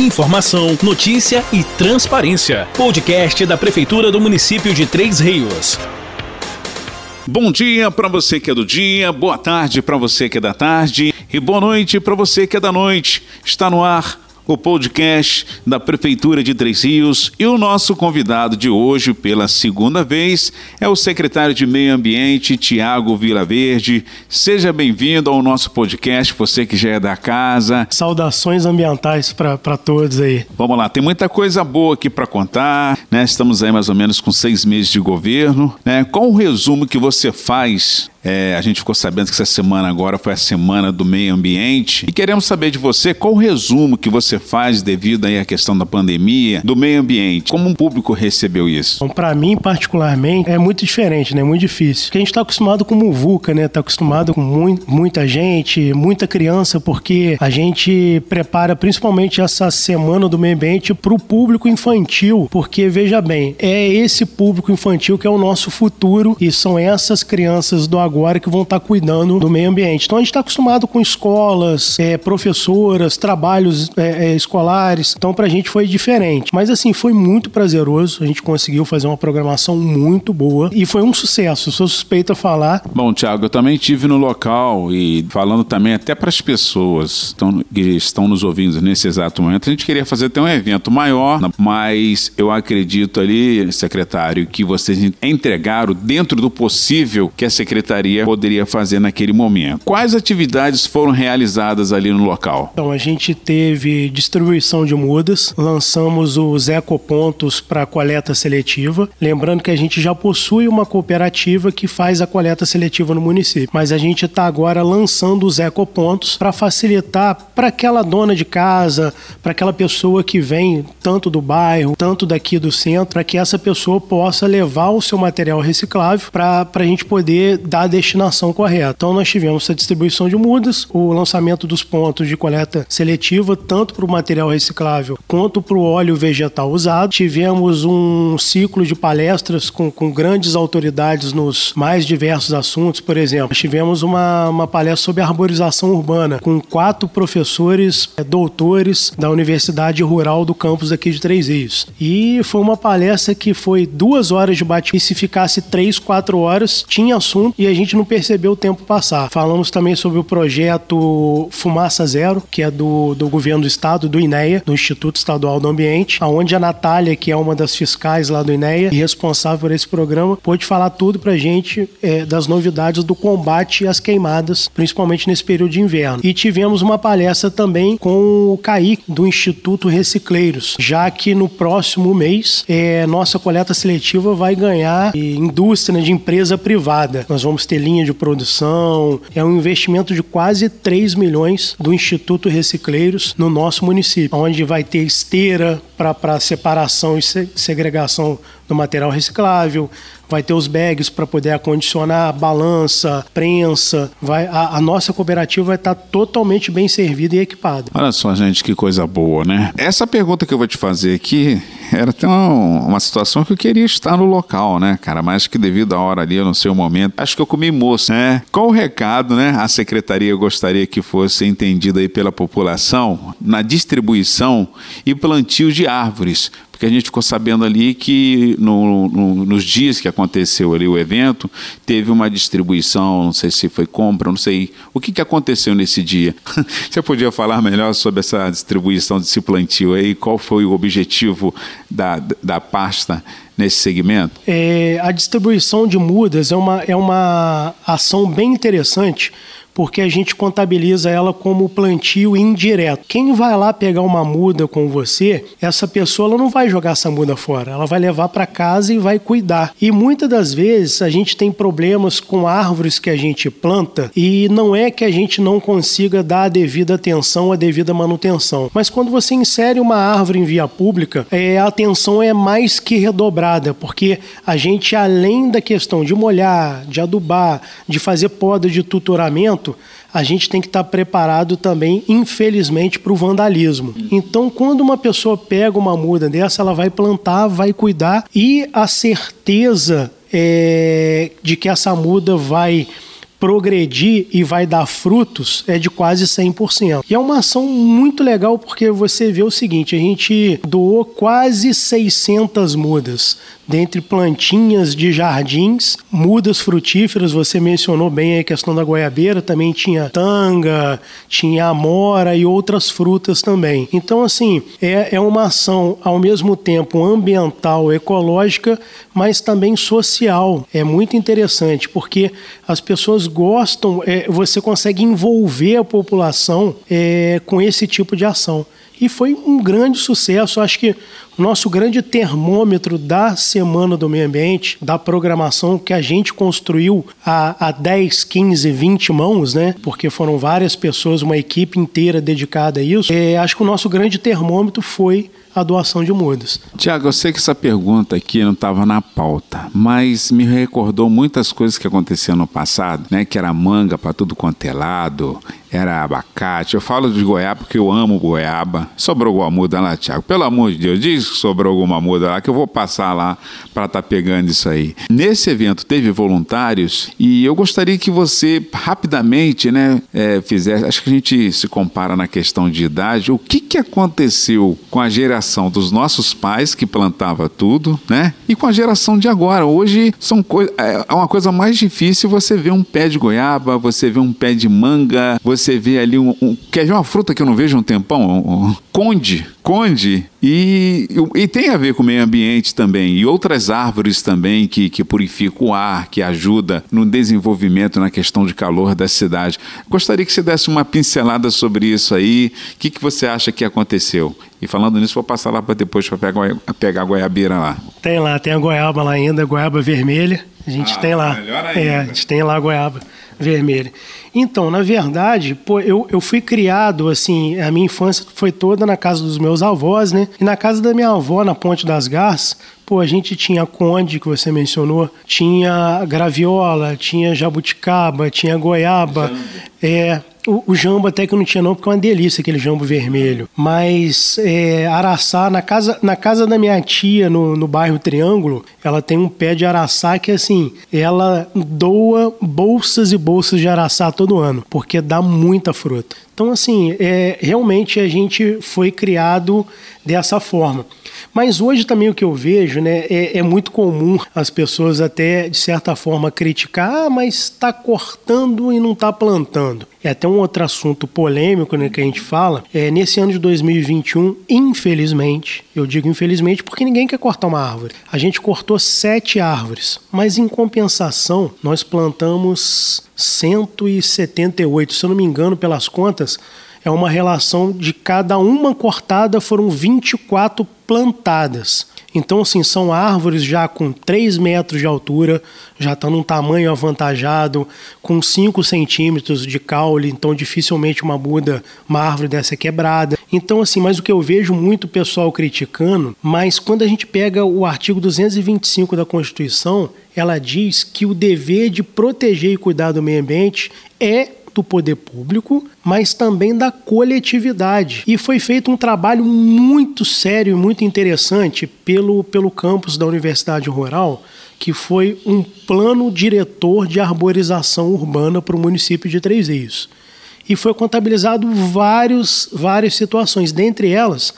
Informação, notícia e transparência. Podcast da Prefeitura do município de Três Rios. Bom dia para você que é do dia, boa tarde para você que é da tarde e boa noite para você que é da noite. Está no ar o podcast da Prefeitura de Três Rios e o nosso convidado de hoje, pela segunda vez, é o secretário de Meio Ambiente, Tiago Vilaverde. Seja bem-vindo ao nosso podcast, você que já é da casa. Saudações ambientais para todos aí. Vamos lá, tem muita coisa boa aqui para contar, né? Estamos aí mais ou menos com seis meses de governo, né? Qual o resumo que você faz é, a gente ficou sabendo que essa semana agora foi a semana do meio ambiente e queremos saber de você qual o resumo que você faz devido aí à questão da pandemia do meio ambiente. Como o um público recebeu isso? Para mim, particularmente, é muito diferente, né? Muito difícil. Porque a gente está acostumado com muvuca, né? Está acostumado com muito, muita gente, muita criança, porque a gente prepara principalmente essa semana do meio ambiente para o público infantil, porque veja bem, é esse público infantil que é o nosso futuro e são essas crianças do agora que vão estar cuidando do meio ambiente. Então a gente está acostumado com escolas, é, professoras, trabalhos é, é, escolares. Então para a gente foi diferente. Mas assim, foi muito prazeroso. A gente conseguiu fazer uma programação muito boa e foi um sucesso. Sou suspeito a falar. Bom, Tiago, eu também tive no local e falando também até para as pessoas que estão nos ouvindo nesse exato momento. A gente queria fazer até um evento maior, mas eu acredito ali, secretário, que vocês entregaram dentro do possível que a secretaria secretaria poderia fazer naquele momento. Quais atividades foram realizadas ali no local? Então, a gente teve distribuição de mudas, lançamos os ecopontos para coleta seletiva. Lembrando que a gente já possui uma cooperativa que faz a coleta seletiva no município, mas a gente está agora lançando os ecopontos para facilitar para aquela dona de casa, para aquela pessoa que vem tanto do bairro, tanto daqui do centro, para que essa pessoa possa levar o seu material reciclável para a gente poder dar destinação correta. Então nós tivemos a distribuição de mudas, o lançamento dos pontos de coleta seletiva, tanto para o material reciclável quanto para o óleo vegetal usado. Tivemos um ciclo de palestras com, com grandes autoridades nos mais diversos assuntos. Por exemplo, tivemos uma, uma palestra sobre arborização urbana com quatro professores é, doutores da Universidade Rural do campus aqui de Três Rios. E foi uma palestra que foi duas horas de bate e se ficasse três, quatro horas, tinha assunto e a gente não percebeu o tempo passar. Falamos também sobre o projeto Fumaça Zero, que é do, do governo do estado, do INEA, do Instituto Estadual do Ambiente, onde a Natália, que é uma das fiscais lá do INEA e responsável por esse programa, pôde falar tudo pra gente é, das novidades do combate às queimadas, principalmente nesse período de inverno. E tivemos uma palestra também com o CAI, do Instituto Recicleiros, já que no próximo mês é, nossa coleta seletiva vai ganhar indústria de empresa privada. Nós vamos ter linha de produção. É um investimento de quase 3 milhões do Instituto Recicleiros no nosso município, onde vai ter esteira para separação e segregação do material reciclável, vai ter os bags para poder acondicionar, balança, prensa. Vai, a, a, nossa cooperativa vai estar tá totalmente bem servida e equipada. Olha só, gente, que coisa boa, né? Essa pergunta que eu vou te fazer aqui era até uma, uma situação que eu queria estar no local, né, cara? Mas que devido à hora ali, eu não sei o momento, acho que eu comi moço, né? Qual o recado, né? A secretaria gostaria que fosse entendida aí pela população na distribuição e plantio de árvores porque a gente ficou sabendo ali que no, no, nos dias que aconteceu ali o evento, teve uma distribuição, não sei se foi compra, não sei. O que, que aconteceu nesse dia? Você podia falar melhor sobre essa distribuição desse plantio aí? Qual foi o objetivo da, da pasta nesse segmento? É, a distribuição de mudas é uma, é uma ação bem interessante porque a gente contabiliza ela como plantio indireto. Quem vai lá pegar uma muda com você, essa pessoa ela não vai jogar essa muda fora, ela vai levar para casa e vai cuidar. E muitas das vezes a gente tem problemas com árvores que a gente planta e não é que a gente não consiga dar a devida atenção, a devida manutenção. Mas quando você insere uma árvore em via pública, é, a atenção é mais que redobrada, porque a gente, além da questão de molhar, de adubar, de fazer poda de tutoramento, a gente tem que estar preparado também, infelizmente, para o vandalismo. Então, quando uma pessoa pega uma muda dessa, ela vai plantar, vai cuidar e a certeza é, de que essa muda vai progredir e vai dar frutos é de quase 100%. E é uma ação muito legal porque você vê o seguinte, a gente doou quase 600 mudas dentre plantinhas de jardins, mudas frutíferas, você mencionou bem a questão da goiabeira, também tinha tanga, tinha amora e outras frutas também. Então, assim, é, é uma ação ao mesmo tempo ambiental, ecológica, mas também social. É muito interessante porque as pessoas gostam, é, você consegue envolver a população é, com esse tipo de ação. E foi um grande sucesso. Acho que o nosso grande termômetro da Semana do Meio Ambiente, da programação que a gente construiu há, há 10, 15, 20 mãos, né? Porque foram várias pessoas, uma equipe inteira dedicada a isso. É, acho que o nosso grande termômetro foi a doação de mudas. Tiago, eu sei que essa pergunta aqui não estava na pauta, mas me recordou muitas coisas que aconteciam no passado, né? Que era manga para tudo quanto é lado, era abacate. Eu falo de goiaba porque eu amo goiaba. Sobrou alguma muda lá, Tiago? Pelo amor de Deus, diz que sobrou alguma muda lá, que eu vou passar lá para estar tá pegando isso aí. Nesse evento teve voluntários e eu gostaria que você rapidamente, né, é, fizesse. Acho que a gente se compara na questão de idade. O que, que aconteceu com a geração geração dos nossos pais que plantava tudo, né? E com a geração de agora. Hoje são é, é uma coisa mais difícil você ver um pé de goiaba, você vê um pé de manga, você vê ali um, um quer ver uma fruta que eu não vejo um tempão, um, um conde, conde e, e tem a ver com o meio ambiente também e outras árvores também que, que purificam o ar, que ajuda no desenvolvimento na questão de calor da cidade. Gostaria que você desse uma pincelada sobre isso aí. O que, que você acha que aconteceu? E falando nisso, vou passar lá para depois para pegar, pegar a goiabeira lá. Tem lá, tem a goiaba lá ainda, goiaba vermelha. A gente ah, tem lá. É, a gente tem lá a goiaba vermelha. Então, na verdade, pô, eu, eu fui criado, assim, a minha infância foi toda na casa dos meus avós, né? E na casa da minha avó, na Ponte das Garças, pô, a gente tinha conde, que você mencionou, tinha graviola, tinha jabuticaba, tinha goiaba, é, o, o, jambo até que eu não tinha não, porque é uma delícia aquele jambo vermelho. Mas é, araçá, na casa, na casa da minha tia, no, no bairro Triângulo, ela tem um pé de araçá que, assim, ela doa bolsas e bolsas de araçá todo ano, porque dá muita fruta. Então, assim, é, realmente a gente foi criado dessa forma. Mas hoje também o que eu vejo, né, é, é muito comum as pessoas até, de certa forma, criticar, ah, mas está cortando e não está plantando. É até um outro assunto polêmico né, que a gente fala. É, nesse ano de 2021, infelizmente, eu digo infelizmente porque ninguém quer cortar uma árvore. A gente cortou sete árvores, mas em compensação, nós plantamos 178. Se eu não me engano, pelas contas, é uma relação de cada uma cortada foram 24 plantadas. Então, assim, são árvores já com 3 metros de altura, já estão num tamanho avantajado, com 5 centímetros de caule, então dificilmente uma muda, uma árvore dessa é quebrada. Então, assim, mas o que eu vejo muito pessoal criticando, mas quando a gente pega o artigo 225 da Constituição, ela diz que o dever de proteger e cuidar do meio ambiente é do poder público, mas também da coletividade. E foi feito um trabalho muito sério e muito interessante pelo, pelo campus da Universidade Rural, que foi um plano diretor de arborização urbana para o município de Três Rios. E foi contabilizado vários, várias situações. Dentre elas,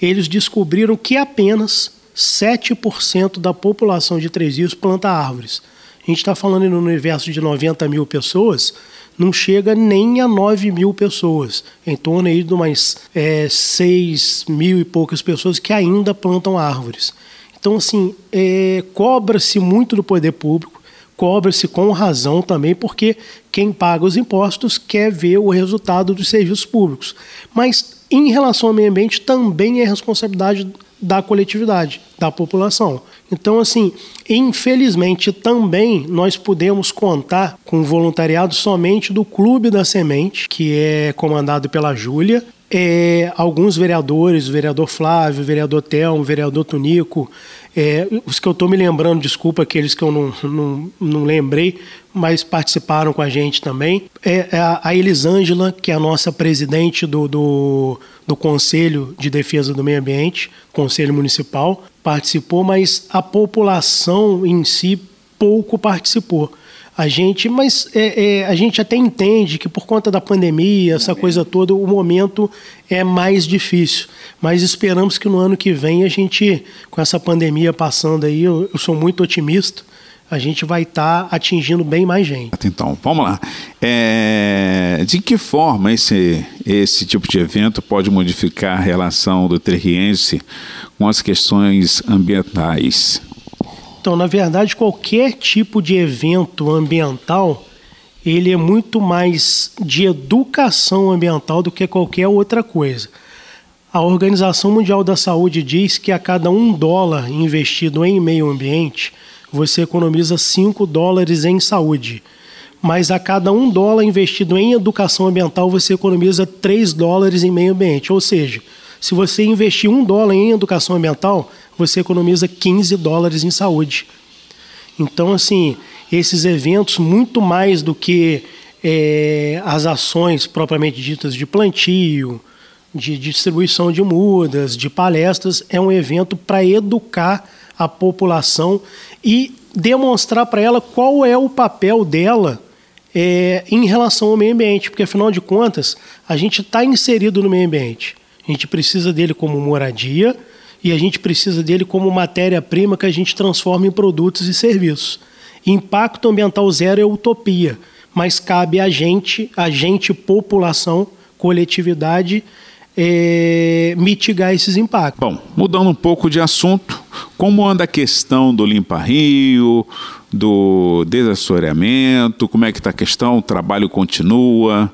eles descobriram que apenas 7% da população de Três Rios planta árvores. A gente está falando no universo de 90 mil pessoas, não chega nem a 9 mil pessoas, em torno aí de umas é, 6 mil e poucas pessoas que ainda plantam árvores. Então, assim, é, cobra-se muito do poder público, cobra-se com razão também, porque quem paga os impostos quer ver o resultado dos serviços públicos. Mas, em relação ao meio ambiente, também é responsabilidade da coletividade, da população. Então, assim, infelizmente também nós podemos contar com o voluntariado somente do Clube da Semente, que é comandado pela Júlia, é, alguns vereadores, o vereador Flávio, o vereador Telmo, o vereador Tunico, é, os que eu estou me lembrando, desculpa aqueles que eu não, não, não lembrei, mas participaram com a gente também. É, é a Elisângela, que é a nossa presidente do, do, do Conselho de Defesa do Meio Ambiente, Conselho Municipal, participou, mas a população em si pouco participou. A gente, mas é, é, a gente até entende que por conta da pandemia, essa coisa toda, o momento é mais difícil. Mas esperamos que no ano que vem a gente, com essa pandemia passando aí, eu, eu sou muito otimista a gente vai estar tá atingindo bem mais gente. Então, vamos lá. É, de que forma esse, esse tipo de evento pode modificar a relação do terriense com as questões ambientais? Então, na verdade, qualquer tipo de evento ambiental, ele é muito mais de educação ambiental do que qualquer outra coisa. A Organização Mundial da Saúde diz que a cada um dólar investido em meio ambiente, você economiza 5 dólares em saúde. Mas a cada um dólar investido em educação ambiental, você economiza 3 dólares em meio ambiente. Ou seja, se você investir um dólar em educação ambiental, você economiza 15 dólares em saúde. Então, assim, esses eventos, muito mais do que é, as ações propriamente ditas de plantio, de distribuição de mudas, de palestras, é um evento para educar a população e demonstrar para ela qual é o papel dela é, em relação ao meio ambiente, porque afinal de contas a gente está inserido no meio ambiente. A gente precisa dele como moradia e a gente precisa dele como matéria-prima que a gente transforma em produtos e serviços. Impacto ambiental zero é utopia, mas cabe a gente, a gente, população, coletividade, é, mitigar esses impactos. Bom, mudando um pouco de assunto, como anda a questão do limpa-rio, do desassoreamento, como é que está a questão, o trabalho continua,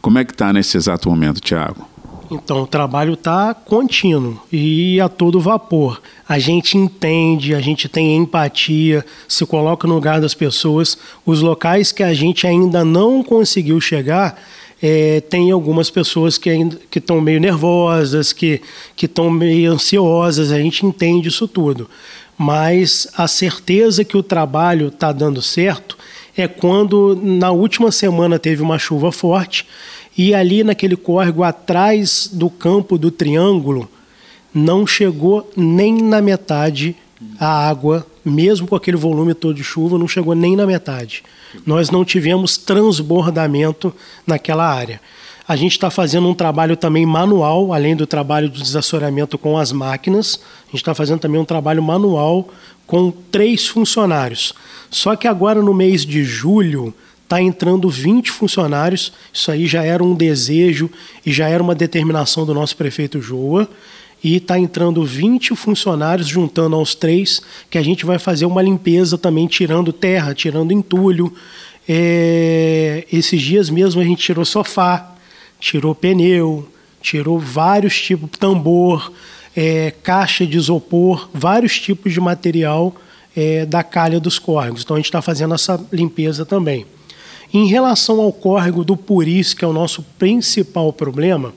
como é que está nesse exato momento, Tiago? Então, o trabalho está contínuo e a todo vapor. A gente entende, a gente tem empatia, se coloca no lugar das pessoas. Os locais que a gente ainda não conseguiu chegar, é, tem algumas pessoas que estão meio nervosas, que estão meio ansiosas. A gente entende isso tudo, mas a certeza que o trabalho está dando certo é quando na última semana teve uma chuva forte e ali naquele córrego atrás do campo do Triângulo não chegou nem na metade a água, mesmo com aquele volume todo de chuva, não chegou nem na metade nós não tivemos transbordamento naquela área. A gente está fazendo um trabalho também manual, além do trabalho de desassoreamento com as máquinas, a gente está fazendo também um trabalho manual com três funcionários. Só que agora no mês de julho está entrando 20 funcionários, isso aí já era um desejo e já era uma determinação do nosso prefeito Joa e está entrando 20 funcionários, juntando aos três, que a gente vai fazer uma limpeza também, tirando terra, tirando entulho. É, esses dias mesmo a gente tirou sofá, tirou pneu, tirou vários tipos, tambor, é, caixa de isopor, vários tipos de material é, da calha dos córregos. Então a gente está fazendo essa limpeza também. Em relação ao córrego do Puris, que é o nosso principal problema,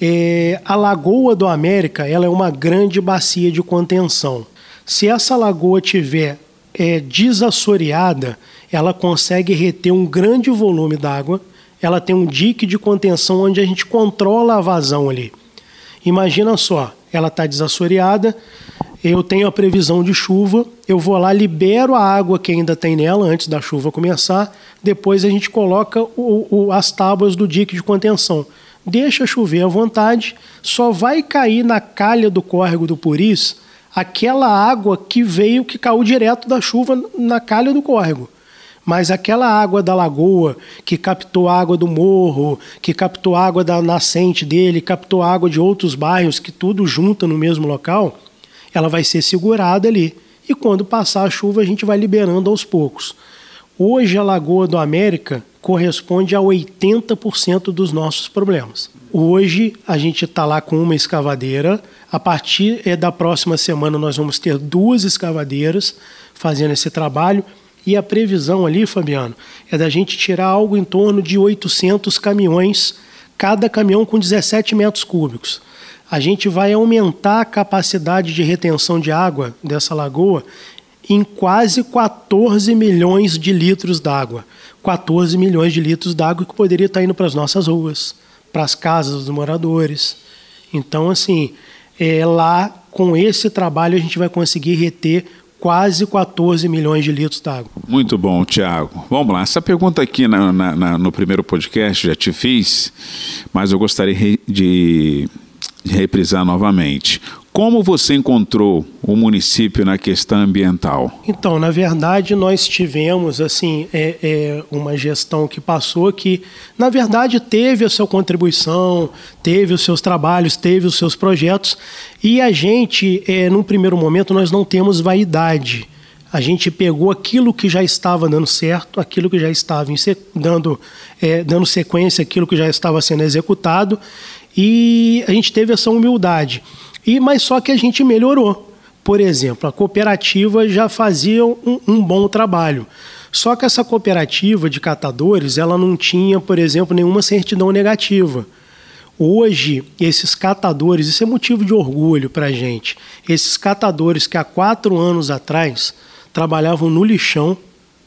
é, a Lagoa do América ela é uma grande bacia de contenção. Se essa lagoa tiver é, desassoreada, ela consegue reter um grande volume d'água. Ela tem um dique de contenção onde a gente controla a vazão ali. Imagina só, ela está desassoreada, eu tenho a previsão de chuva, eu vou lá, libero a água que ainda tem nela antes da chuva começar, depois a gente coloca o, o, as tábuas do dique de contenção deixa chover à vontade, só vai cair na calha do córrego do Puris aquela água que veio, que caiu direto da chuva na calha do córrego. Mas aquela água da lagoa, que captou água do morro, que captou água da nascente dele, captou água de outros bairros, que tudo junta no mesmo local, ela vai ser segurada ali. E quando passar a chuva, a gente vai liberando aos poucos. Hoje, a Lagoa do América corresponde a 80% dos nossos problemas. Hoje a gente está lá com uma escavadeira. A partir é, da próxima semana nós vamos ter duas escavadeiras fazendo esse trabalho. E a previsão ali, Fabiano, é da gente tirar algo em torno de 800 caminhões, cada caminhão com 17 metros cúbicos. A gente vai aumentar a capacidade de retenção de água dessa lagoa em quase 14 milhões de litros d'água. 14 milhões de litros d'água que poderia estar indo para as nossas ruas, para as casas dos moradores. Então, assim, é, lá com esse trabalho a gente vai conseguir reter quase 14 milhões de litros d'água. Muito bom, Tiago. Vamos lá. Essa pergunta aqui na, na, na, no primeiro podcast já te fiz, mas eu gostaria de, de reprisar novamente. Como você encontrou o município na questão ambiental? Então, na verdade, nós tivemos assim é, é, uma gestão que passou que, na verdade, teve a sua contribuição, teve os seus trabalhos, teve os seus projetos, e a gente, é, num primeiro momento, nós não temos vaidade. A gente pegou aquilo que já estava dando certo, aquilo que já estava dando, é, dando sequência, aquilo que já estava sendo executado, e a gente teve essa humildade. E mas só que a gente melhorou. Por exemplo, a cooperativa já fazia um, um bom trabalho. Só que essa cooperativa de catadores, ela não tinha, por exemplo, nenhuma certidão negativa. Hoje, esses catadores, isso é motivo de orgulho para a gente. Esses catadores que há quatro anos atrás trabalhavam no lixão,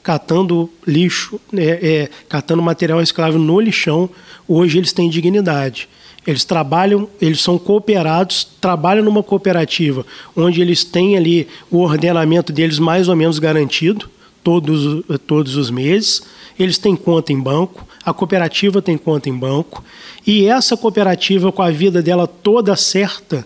catando lixo, é, é, catando material escravo no lixão, hoje eles têm dignidade. Eles trabalham, eles são cooperados, trabalham numa cooperativa onde eles têm ali o ordenamento deles mais ou menos garantido todos, todos os meses. Eles têm conta em banco, a cooperativa tem conta em banco, e essa cooperativa, com a vida dela toda certa,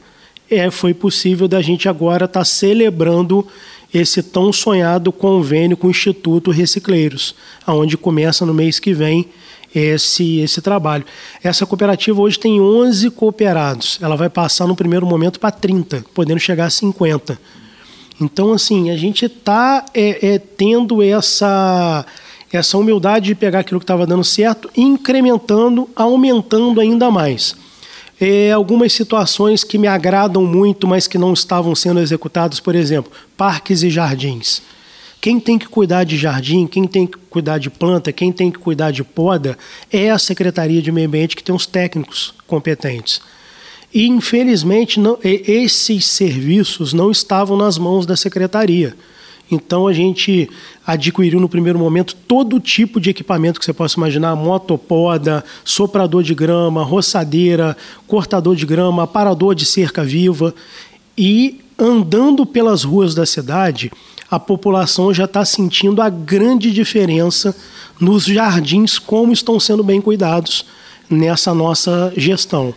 é, foi possível da gente agora estar tá celebrando esse tão sonhado convênio com o Instituto Recicleiros, aonde começa no mês que vem esse, esse trabalho. Essa cooperativa hoje tem 11 cooperados. Ela vai passar no primeiro momento para 30, podendo chegar a 50. Então, assim, a gente está é, é, tendo essa, essa humildade de pegar aquilo que estava dando certo, incrementando, aumentando ainda mais. É, algumas situações que me agradam muito, mas que não estavam sendo executadas, por exemplo, parques e jardins. Quem tem que cuidar de jardim, quem tem que cuidar de planta, quem tem que cuidar de poda é a Secretaria de Meio Ambiente que tem os técnicos competentes. E, infelizmente, não, esses serviços não estavam nas mãos da secretaria. Então a gente adquiriu no primeiro momento todo tipo de equipamento que você possa imaginar: motopoda, soprador de grama, roçadeira, cortador de grama, aparador de cerca viva. E andando pelas ruas da cidade, a população já está sentindo a grande diferença nos jardins, como estão sendo bem cuidados nessa nossa gestão.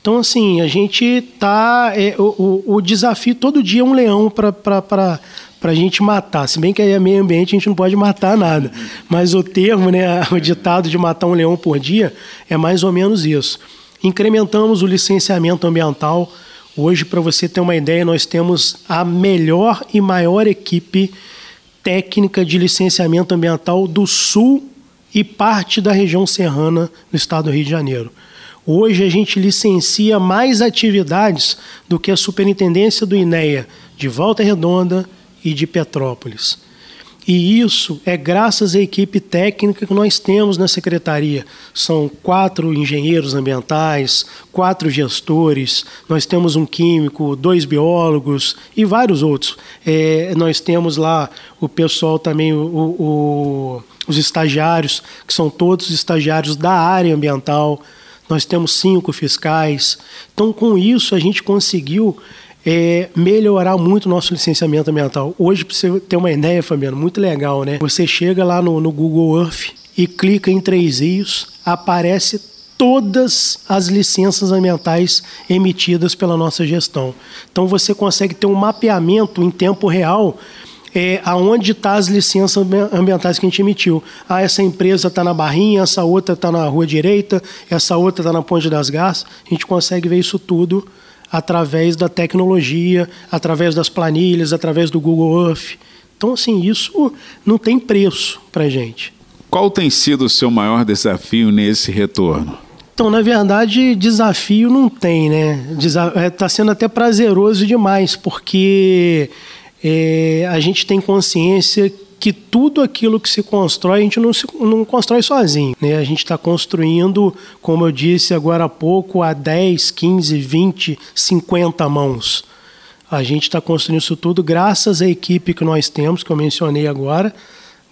Então, assim, a gente está. É, o, o, desafio todo dia é um leão para a gente matar. Se bem que é meio ambiente, a gente não pode matar nada. Mas o termo, né, o ditado de matar um leão por dia, é mais ou menos isso. Incrementamos o licenciamento ambiental Hoje, para você ter uma ideia, nós temos a melhor e maior equipe técnica de licenciamento ambiental do Sul e parte da região serrana do estado do Rio de Janeiro. Hoje a gente licencia mais atividades do que a Superintendência do INEA de Volta Redonda e de Petrópolis. E isso é graças à equipe técnica que nós temos na secretaria. São quatro engenheiros ambientais, quatro gestores, nós temos um químico, dois biólogos e vários outros. É, nós temos lá o pessoal também, o, o, os estagiários, que são todos estagiários da área ambiental. Nós temos cinco fiscais. Então, com isso, a gente conseguiu é, melhorar muito o nosso licenciamento ambiental. Hoje, para você ter uma ideia, Fabiano, muito legal, né? Você chega lá no, no Google Earth e clica em três rios, aparece todas as licenças ambientais emitidas pela nossa gestão. Então você consegue ter um mapeamento em tempo real é, aonde estão tá as licenças ambientais que a gente emitiu. Ah, essa empresa está na Barrinha, essa outra está na Rua Direita, essa outra está na Ponte das Garças. A gente consegue ver isso tudo através da tecnologia, através das planilhas, através do Google Earth. Então, assim, isso não tem preço para gente. Qual tem sido o seu maior desafio nesse retorno? Então, na verdade, desafio não tem, né? Está é, sendo até prazeroso demais, porque é, a gente tem consciência que tudo aquilo que se constrói, a gente não, se, não constrói sozinho. Né? A gente está construindo, como eu disse agora há pouco, a 10, 15, 20, 50 mãos. A gente está construindo isso tudo graças à equipe que nós temos, que eu mencionei agora,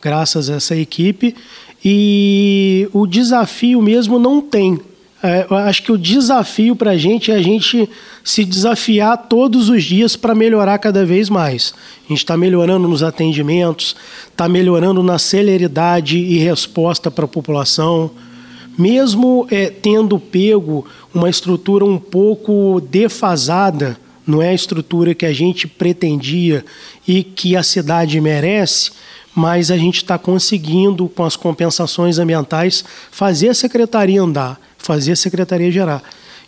graças a essa equipe. E o desafio mesmo não tem. É, eu acho que o desafio para a gente é a gente se desafiar todos os dias para melhorar cada vez mais. A gente está melhorando nos atendimentos, está melhorando na celeridade e resposta para a população. Mesmo é, tendo pego uma estrutura um pouco defasada, não é a estrutura que a gente pretendia e que a cidade merece, mas a gente está conseguindo, com as compensações ambientais, fazer a secretaria andar fazer a secretaria gerar.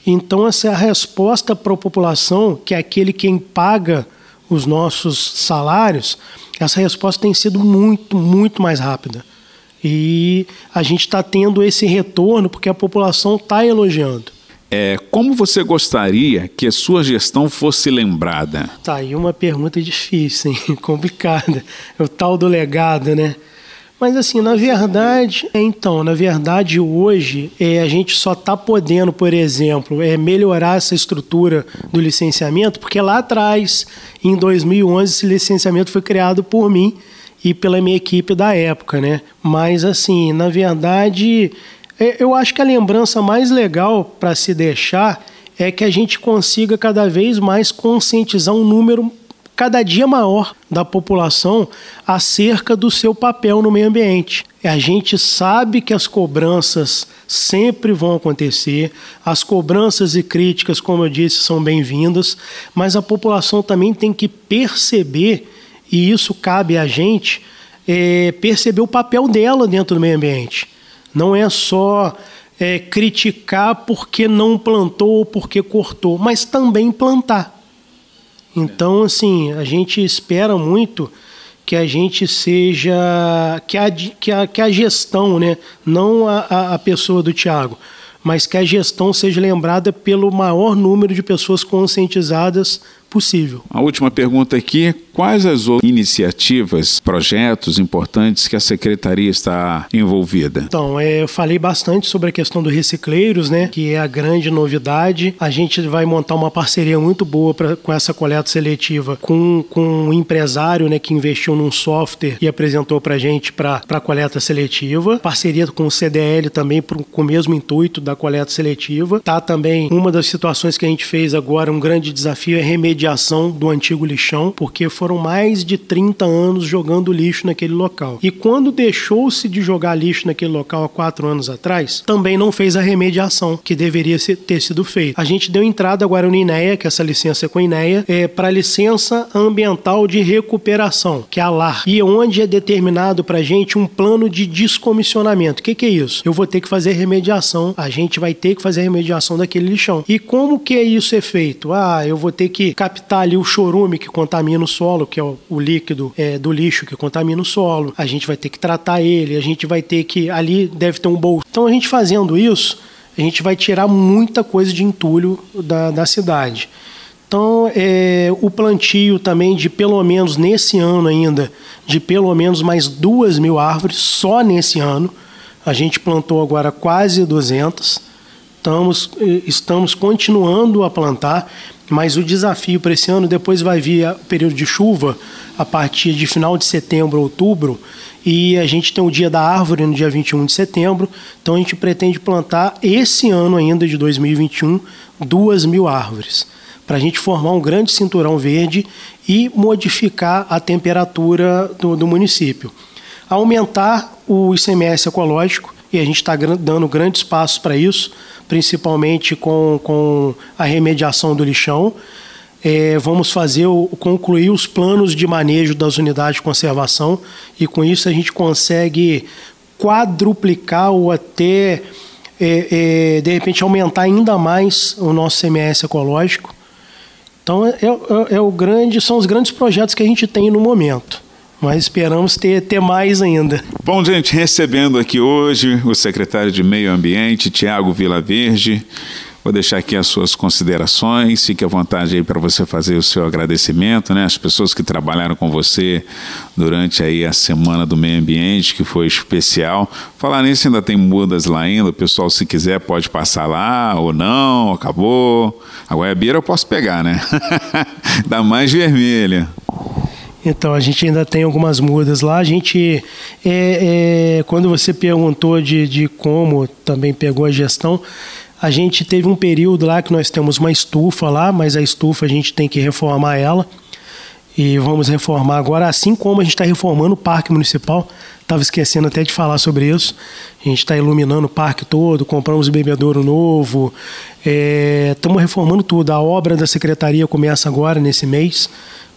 Então, essa é a resposta para a população, que é aquele quem paga os nossos salários, essa resposta tem sido muito, muito mais rápida. E a gente está tendo esse retorno porque a população está elogiando. É, como você gostaria que a sua gestão fosse lembrada? Tá aí uma pergunta difícil, hein? complicada. É o tal do legado, né? Mas assim, na verdade, é, então, na verdade hoje é, a gente só está podendo, por exemplo, é, melhorar essa estrutura do licenciamento, porque lá atrás, em 2011, esse licenciamento foi criado por mim e pela minha equipe da época, né? Mas assim, na verdade, é, eu acho que a lembrança mais legal para se deixar é que a gente consiga cada vez mais conscientizar um número cada dia maior da população acerca do seu papel no meio ambiente. A gente sabe que as cobranças sempre vão acontecer, as cobranças e críticas, como eu disse, são bem-vindas, mas a população também tem que perceber, e isso cabe a gente, é, perceber o papel dela dentro do meio ambiente. Não é só é, criticar porque não plantou ou porque cortou, mas também plantar. Então, assim, a gente espera muito que a gente seja. que a, que a, que a gestão, né? não a, a pessoa do Tiago, mas que a gestão seja lembrada pelo maior número de pessoas conscientizadas possível. A última pergunta aqui: quais as iniciativas, projetos importantes que a secretaria está envolvida? Então, é, eu falei bastante sobre a questão do recicleiros, né, que é a grande novidade. A gente vai montar uma parceria muito boa pra, com essa coleta seletiva com, com um empresário, né, que investiu num software e apresentou para a gente para a coleta seletiva. Parceria com o CDL também pro, com o mesmo intuito da coleta seletiva. Tá também uma das situações que a gente fez agora, um grande desafio é remediação do antigo lixão, porque foram mais de 30 anos jogando lixo naquele local. E quando deixou-se de jogar lixo naquele local há quatro anos atrás, também não fez a remediação que deveria ter sido feita. A gente deu entrada agora no INEA, que é essa licença com INEA, é, para licença ambiental de recuperação, que é a LAR, e onde é determinado para a gente um plano de descomissionamento. O que, que é isso? Eu vou ter que fazer remediação, a gente vai ter que fazer remediação daquele lixão. E como que é isso é feito? Ah, eu vou ter que captar ali o chorume que contamina o solo, que é o, o líquido é, do lixo que contamina o solo. A gente vai ter que tratar ele, a gente vai ter que. Ali deve ter um bolso. Então a gente fazendo isso, a gente vai tirar muita coisa de entulho da, da cidade. Então, é, o plantio também de pelo menos nesse ano ainda, de pelo menos mais duas mil árvores, só nesse ano. A gente plantou agora quase 200. Estamos, estamos continuando a plantar mas o desafio para esse ano depois vai vir o período de chuva a partir de final de setembro, outubro, e a gente tem o Dia da Árvore no dia 21 de setembro, então a gente pretende plantar esse ano ainda de 2021 duas mil árvores, para a gente formar um grande cinturão verde e modificar a temperatura do, do município. Aumentar o ICMS ecológico, e a gente está dando grandes passos para isso, principalmente com, com a remediação do lixão. É, vamos fazer o, concluir os planos de manejo das unidades de conservação e com isso a gente consegue quadruplicar ou até é, é, de repente aumentar ainda mais o nosso CMS ecológico. Então é, é, é o grande, são os grandes projetos que a gente tem no momento mas esperamos ter, ter mais ainda. Bom, gente, recebendo aqui hoje o secretário de Meio Ambiente, Tiago Vilaverde. Vou deixar aqui as suas considerações, fique à vontade aí para você fazer o seu agradecimento, né? As pessoas que trabalharam com você durante aí a Semana do Meio Ambiente, que foi especial. Falar nisso, ainda tem mudas lá ainda, o pessoal se quiser pode passar lá ou não, acabou. A goiabeira eu posso pegar, né? Dá mais vermelha. Então a gente ainda tem algumas mudas lá. A gente, é, é, quando você perguntou de, de como também pegou a gestão, A gente teve um período lá que nós temos uma estufa lá, mas a estufa a gente tem que reformar ela. E vamos reformar agora, assim como a gente está reformando o parque municipal. Estava esquecendo até de falar sobre isso. A gente está iluminando o parque todo, compramos bebedouro novo, estamos é, reformando tudo. A obra da secretaria começa agora, nesse mês,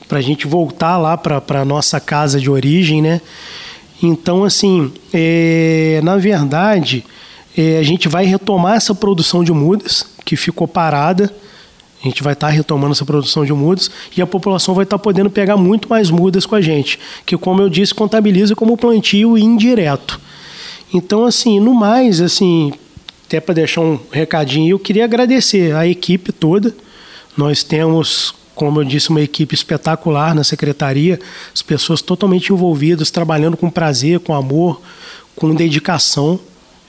para a gente voltar lá para a nossa casa de origem, né? Então, assim, é, na verdade, é, a gente vai retomar essa produção de mudas que ficou parada. A gente vai estar tá retomando essa produção de mudas e a população vai estar tá podendo pegar muito mais mudas com a gente, que como eu disse, contabiliza como plantio indireto. Então, assim, no mais, assim, até para deixar um recadinho, eu queria agradecer a equipe toda. Nós temos, como eu disse, uma equipe espetacular na secretaria, as pessoas totalmente envolvidas, trabalhando com prazer, com amor, com dedicação.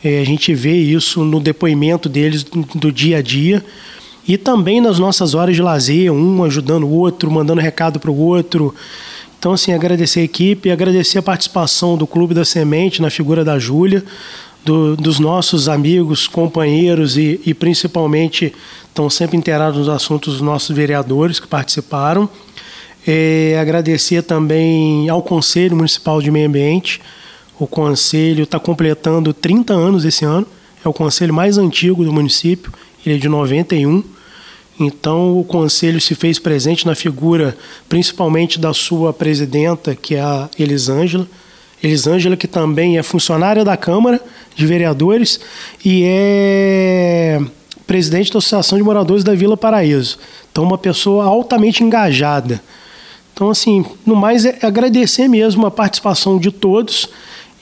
É, a gente vê isso no depoimento deles do, dia a dia e também nas nossas horas de lazer, um ajudando o outro, mandando recado para o outro. Então, assim, agradecer a equipe, agradecer a participação do Clube da Semente na figura da Júlia, do, dos nossos amigos, companheiros e, e principalmente estão sempre inteirados nos assuntos dos nossos vereadores que participaram. É, agradecer também ao Conselho Municipal de Meio Ambiente, o conselho está completando 30 anos esse ano, é o conselho mais antigo do município, ele é de 91. Então o conselho se fez presente na figura principalmente da sua presidenta, que é a Elisângela. Elisângela, que também é funcionária da Câmara de Vereadores e é presidente da Associação de Moradores da Vila Paraíso. Então, uma pessoa altamente engajada. Então, assim, no mais é agradecer mesmo a participação de todos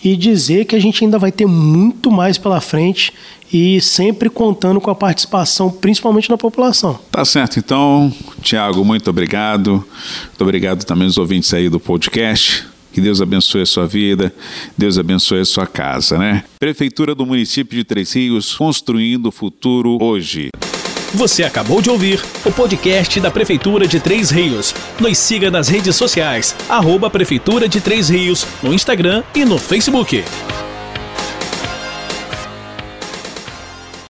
e dizer que a gente ainda vai ter muito mais pela frente e sempre contando com a participação, principalmente da população. Tá certo, então, Tiago, muito obrigado. Muito obrigado também aos ouvintes aí do podcast. Que Deus abençoe a sua vida, Deus abençoe a sua casa, né? Prefeitura do município de Três Rios, construindo o futuro hoje. Você acabou de ouvir o podcast da Prefeitura de Três Rios. Nos siga nas redes sociais, arroba Prefeitura de Três Rios, no Instagram e no Facebook.